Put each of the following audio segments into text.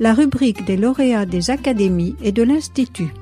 la rubrique des lauréats des académies et de l'Institut.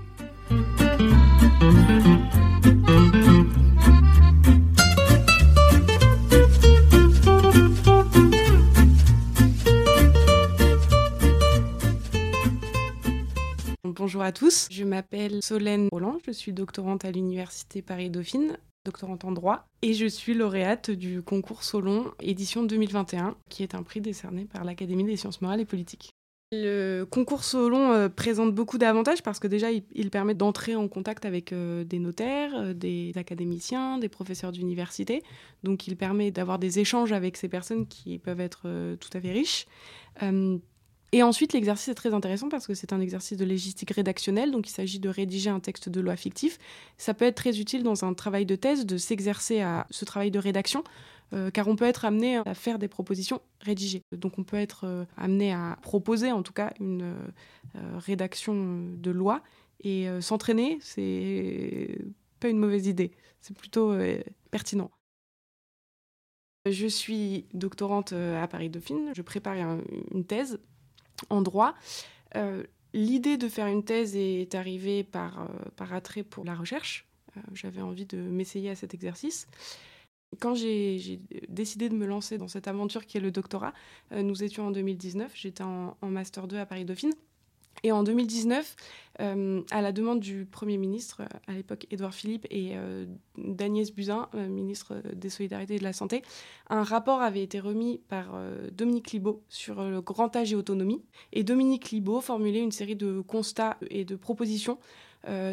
Bonjour à tous, je m'appelle Solène Roland, je suis doctorante à l'Université Paris-Dauphine, doctorante en droit, et je suis lauréate du concours Solon édition 2021, qui est un prix décerné par l'Académie des sciences morales et politiques. Le concours Solon euh, présente beaucoup d'avantages parce que déjà, il, permet d'entrer en contact avec euh, des notaires, euh, des académiciens, des professeurs d'université. Donc, il permet d'avoir des échanges avec ces personnes qui peuvent être tout à fait riches. Et ensuite, l'exercice est très intéressant parce que c'est un exercice de légistique rédactionnelle, donc il s'agit de rédiger un texte de loi fictif. Ça peut être très utile dans un travail de thèse de s'exercer à ce travail de rédaction, euh, car on peut être amené à faire des propositions rédigées. Donc on peut être euh, amené à proposer en tout cas une euh, rédaction de loi, et s'entraîner, c'est pas une mauvaise idée, c'est plutôt pertinent. Je suis doctorante à Paris Dauphine, je prépare une thèse en droit. L'idée de faire une thèse est arrivée par, par attrait pour la recherche. J'avais envie de m'essayer à cet exercice. Quand j'ai décidé de me lancer dans cette aventure qui est le doctorat, nous étions en 2019, j'étais en, Master 2 à Paris Dauphine. Et en 2019, euh, à la demande du Premier ministre, à l'époque Édouard Philippe, et euh, d'Agnès Buzyn, euh, ministre des Solidarités et de la Santé, un rapport avait été remis par Dominique Libaud sur le grand âge et autonomie. Et Dominique Libaud formulait une série de constats et de propositions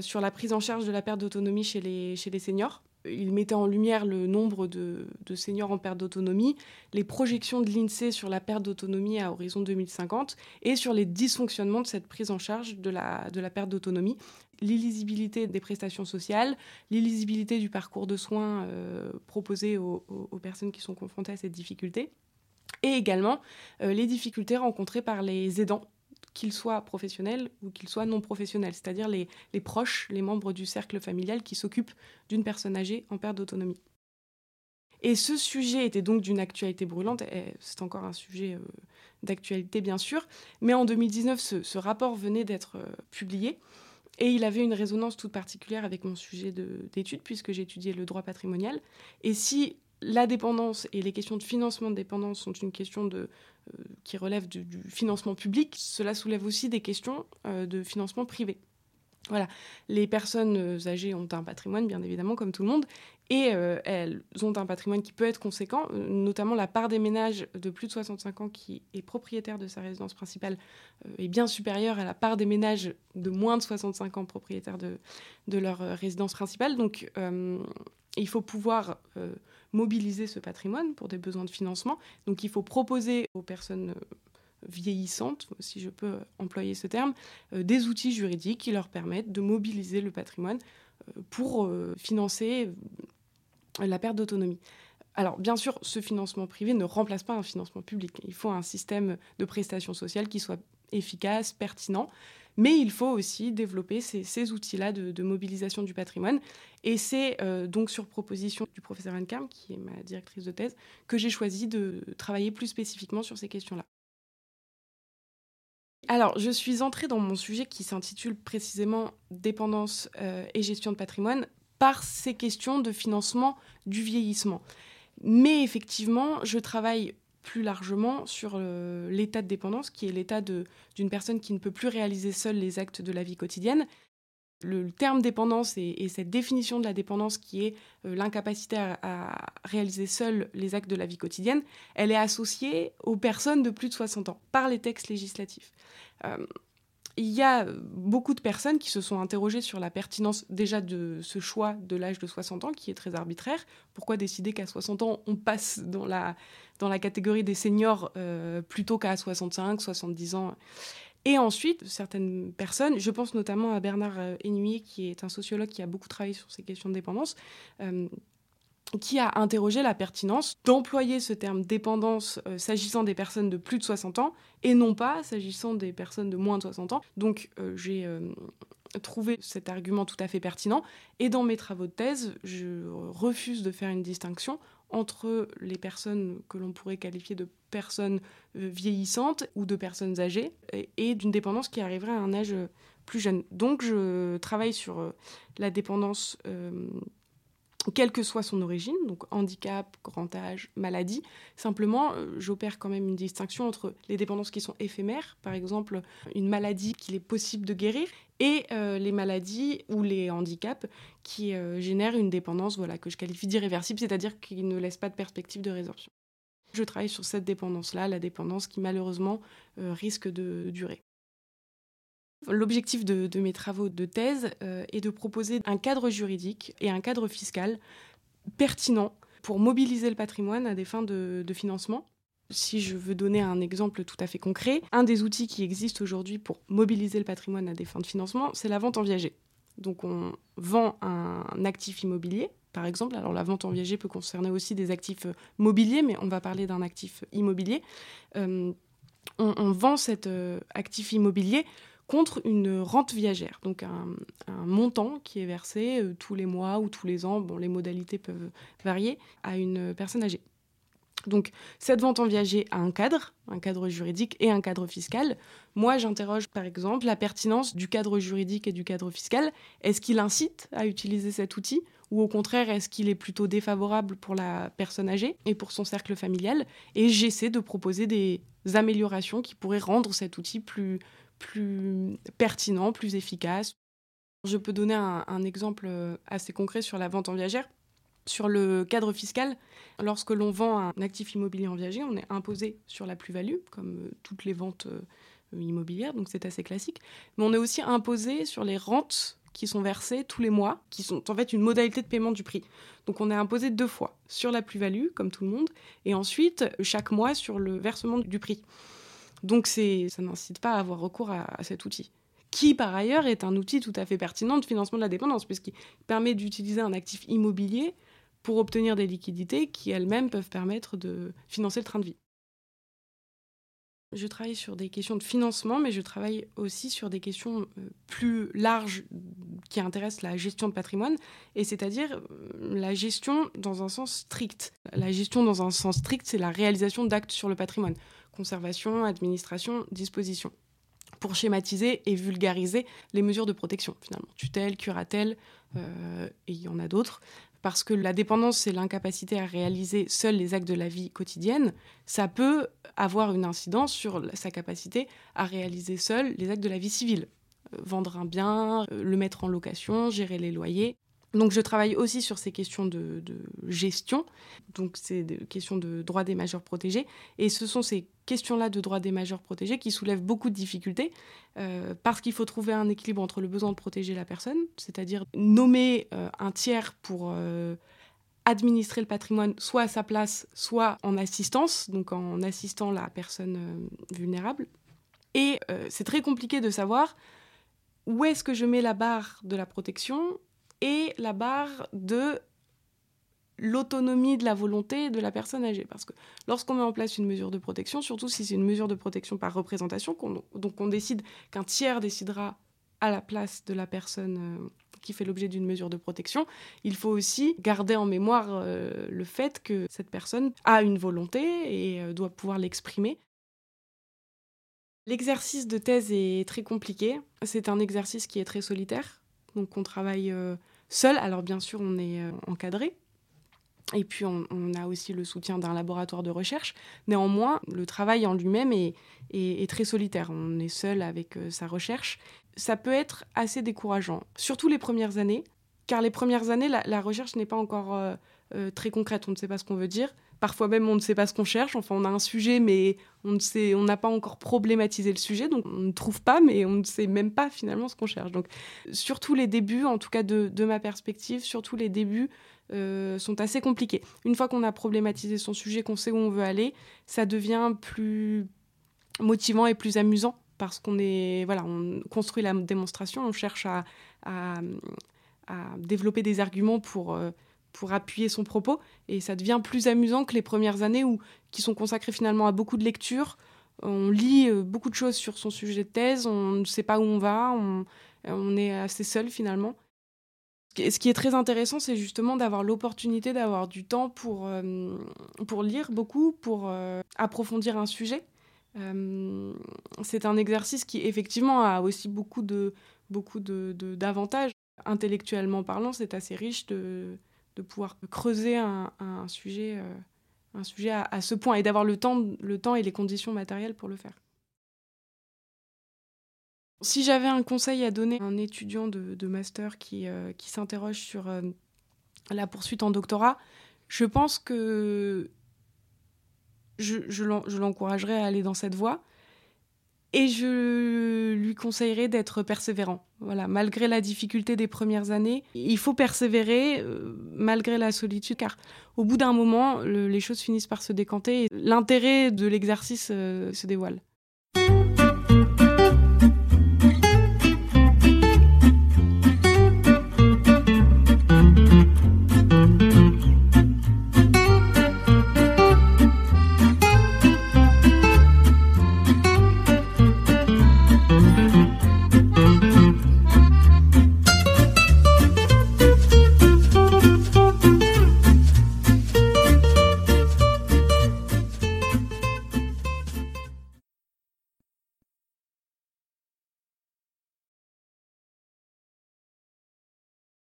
sur la prise en charge de la perte d'autonomie chez les seniors il mettait en lumière le nombre de, seniors en perte d'autonomie, les projections de l'INSEE sur la perte d'autonomie à horizon 2050 et sur les dysfonctionnements de cette prise en charge de la, perte d'autonomie, l'illisibilité des prestations sociales, l'illisibilité du parcours de soins euh, proposé aux, personnes qui sont confrontées à cette difficulté, et également euh, les difficultés rencontrées par les aidants qu'ils soient professionnels ou qu'ils soient non professionnels, c'est-à-dire les, proches, les membres du cercle familial qui s'occupent d'une personne âgée en perte d'autonomie. Et ce sujet était donc d'une actualité brûlante, c'est encore un sujet euh, d'actualité bien sûr, mais en 2019, ce, rapport venait d'être euh, publié et il avait une résonance toute particulière avec mon sujet d'étude puisque j'étudiais le droit patrimonial. Et si la dépendance et les questions de financement de dépendance sont une question euh, qui relève du, financement public, cela soulève aussi des questions euh, de financement privé. Voilà, les personnes euh, âgées ont un patrimoine, bien évidemment, comme tout le monde, et elles ont un patrimoine qui peut être conséquent, notamment la part des ménages de plus de 65 ans qui est propriétaire de sa résidence principale est bien supérieure à la part des ménages de moins de 65 ans propriétaires de, de leur résidence principale. Donc, il faut pouvoir mobiliser ce patrimoine pour des besoins de financement. Donc il faut proposer aux personnes euh, vieillissantes, si je peux employer ce terme, euh, des outils juridiques qui leur permettent de mobiliser le patrimoine euh, pour financer la perte d'autonomie. Alors, bien sûr, ce financement privé ne remplace pas un financement public. Il faut un système de prestations sociales qui soit efficace, pertinent. Mais il faut aussi développer ces, outils-là de, mobilisation du patrimoine. Et c'est euh, donc sur proposition du professeur Anne qui est ma directrice de thèse, que j'ai choisi de travailler plus spécifiquement sur ces questions-là. Alors, je suis entrée dans mon sujet qui s'intitule précisément Dépendance euh, et gestion de patrimoine par ces questions de financement du vieillissement. Mais effectivement, je travaille plus largement sur euh, l'état de dépendance, qui est l'état d'une personne qui ne peut plus réaliser seule les actes de la vie quotidienne. Le, terme dépendance et, cette définition de la dépendance qui est euh, l'incapacité à, réaliser seule les actes de la vie quotidienne, elle est associée aux personnes de plus de 60 ans par les textes législatifs. Euh, il y a beaucoup de personnes qui se sont interrogées sur la pertinence déjà de ce choix de l'âge de 60 ans, qui est très arbitraire. Pourquoi décider qu'à 60 ans, on passe dans la, dans la catégorie des seniors euh, plutôt qu'à 65, 70 ans? Et ensuite, certaines personnes, je pense notamment à Bernard Hennuyer, qui est un sociologue qui a beaucoup travaillé sur ces questions de dépendance, euh, qui a interrogé la pertinence d'employer ce terme dépendance euh, s'agissant des personnes de plus de 60 ans et non pas s'agissant des personnes de moins de 60 ans. Donc euh, j'ai euh, trouvé cet argument tout à fait pertinent et dans mes travaux de thèse, je refuse de faire une distinction entre les personnes que l'on pourrait qualifier de personnes vieillissantes ou de personnes âgées et, d'une dépendance qui arriverait à un âge plus jeune. Donc je travaille sur la dépendance quelle que soit son origine, donc handicap, grand âge, maladie. Simplement, euh, j'opère quand même une distinction entre les dépendances qui sont éphémères, par exemple une maladie qu'il est possible de guérir, et euh, les maladies ou les handicaps qui euh, génèrent une dépendance voilà, que je qualifie d'irréversible, c'est-à-dire qui ne laisse pas de perspective de résorption. Je travaille sur cette dépendance-là, la dépendance qui malheureusement risque de durer. L'objectif de, mes travaux de thèse euh, est de proposer un cadre juridique et un cadre fiscal pertinent pour mobiliser le patrimoine à des fins de, financement. Si je veux donner un exemple tout à fait concret, un des outils qui existent aujourd'hui pour mobiliser le patrimoine à des fins de financement, c'est la vente en viager. Donc on vend un actif immobilier, par exemple. Alors la vente en viager peut concerner aussi des actifs mobiliers, mais on va parler d'un actif immobilier. Euh, on, vend cet euh, actif immobilier contre une rente viagère, donc un, montant qui est versé euh, tous les mois ou tous les ans, bon, les modalités peuvent varier, à une personne âgée. Donc cette vente en viager a un cadre, un cadre juridique et un cadre fiscal. Moi, j'interroge par exemple la pertinence du cadre juridique et du cadre fiscal. Est-ce qu'il incite à utiliser cet outil ou au contraire, est-ce qu'il est plutôt défavorable pour la personne âgée et pour son cercle familial? Et j'essaie de proposer des améliorations qui pourraient rendre cet outil plus, plus pertinent, plus efficace. Je peux donner un, exemple euh, assez concret sur la vente en viagère. Sur le cadre fiscal, lorsque l'on vend un actif immobilier en viager, on est imposé sur la plus-value, comme euh, toutes les ventes euh, immobilières, donc c'est assez classique. Mais on est aussi imposé sur les rentes qui sont versées tous les mois, qui sont en fait une modalité de paiement du prix. Donc on est imposé deux fois, sur la plus-value, comme tout le monde, et ensuite chaque mois sur le versement du prix. Donc ça n'incite pas à avoir recours à, cet outil qui par ailleurs est un outil tout à fait pertinent de financement de la dépendance, puisqu'il permet d'utiliser un actif immobilier pour obtenir des liquidités qui elles-mêmes peuvent permettre de financer le train de vie. Je travaille sur des questions de financement, mais je travaille aussi sur des questions euh, plus larges qui intéressent la gestion de patrimoine, et c'est-à-dire euh, la gestion dans un sens strict. La gestion dans un sens strict, c'est la réalisation d'actes sur le patrimoine conservation, administration, disposition pour schématiser et vulgariser les mesures de protection, finalement. Tutelle, curatelle, euh, et il y en a d'autres. Parce que la dépendance, c'est l'incapacité à réaliser seul les actes de la vie quotidienne. Ça peut avoir une incidence sur sa capacité à réaliser seul les actes de la vie civile. Euh, vendre un bien, euh, le mettre en location, gérer les loyers. Donc je travaille aussi sur ces questions de, gestion, donc des questions de droit des majeurs protégés, et ce sont ces questions-là de droit des majeurs protégés qui soulèvent beaucoup de difficultés, euh, parce qu'il faut trouver un équilibre entre le besoin de protéger la personne, c'est-à-dire nommer euh, un tiers pour euh, administrer le patrimoine soit à sa place, soit en assistance, donc en assistant la personne vulnérable. Et c'est très compliqué de savoir où est-ce que je mets la barre de la protection et la barre de l'autonomie de la volonté de la personne âgée. Parce que lorsqu'on met en place une mesure de protection, surtout si c'est une mesure de protection par représentation, donc on décide qu'un tiers décidera à la place de la personne euh, qui fait l'objet d'une mesure de protection, il faut aussi garder en mémoire euh, le fait que cette personne a une volonté et euh, doit pouvoir l'exprimer. L'exercice de thèse est très compliqué. C'est un exercice qui est très solitaire. Donc on travaille seul. Alors bien sûr, on est euh, encadré. Et puis on, a aussi le soutien d'un laboratoire de recherche. Néanmoins, le travail en lui-même est, très solitaire. On est seul avec euh, sa recherche. Ça peut être assez décourageant, surtout les premières années, car les premières années, la, recherche n'est pas encore euh, très concrète. On ne sait pas ce qu'on veut dire. Parfois même, on ne sait pas ce qu'on cherche. Enfin, on a un sujet, mais on ne sait, on n'a pas encore problématisé le sujet, donc on ne trouve pas, mais on ne sait même pas finalement ce qu'on cherche. Donc, surtout les débuts, en tout cas de, ma perspective, surtout les débuts euh, sont assez compliqués. Une fois qu'on a problématisé son sujet, qu'on sait où on veut aller, ça devient plus motivant et plus amusant parce qu'on est, voilà, on construit la démonstration, on cherche à, à, développer des arguments pour euh, pour appuyer son propos. Et ça devient plus amusant que les premières années où, qui sont consacrées finalement à beaucoup de lectures. On lit euh, beaucoup de choses sur son sujet de thèse, on ne sait pas où on va, on, on est assez seul finalement. Ce qui est très intéressant, c'est justement d'avoir l'opportunité d'avoir du temps pour, euh, pour lire beaucoup, pour euh, approfondir un sujet. Euh, c'est un exercice qui, effectivement, a aussi beaucoup de beaucoup d'avantages. Intellectuellement parlant, c'est assez riche de, de pouvoir creuser un, sujet, sujet à, ce point et d'avoir le temps, et les conditions matérielles pour le faire. Si j'avais un conseil à donner à un étudiant de, master qui, euh, qui s'interroge sur euh, la poursuite en doctorat, je pense que je l'encouragerais à aller dans cette voie et je lui conseillerais d'être persévérant. Voilà, malgré la difficulté des premières années, il faut persévérer euh, malgré la solitude, car au bout d'un moment, les choses finissent par se décanter et l'intérêt de l'exercice se dévoile.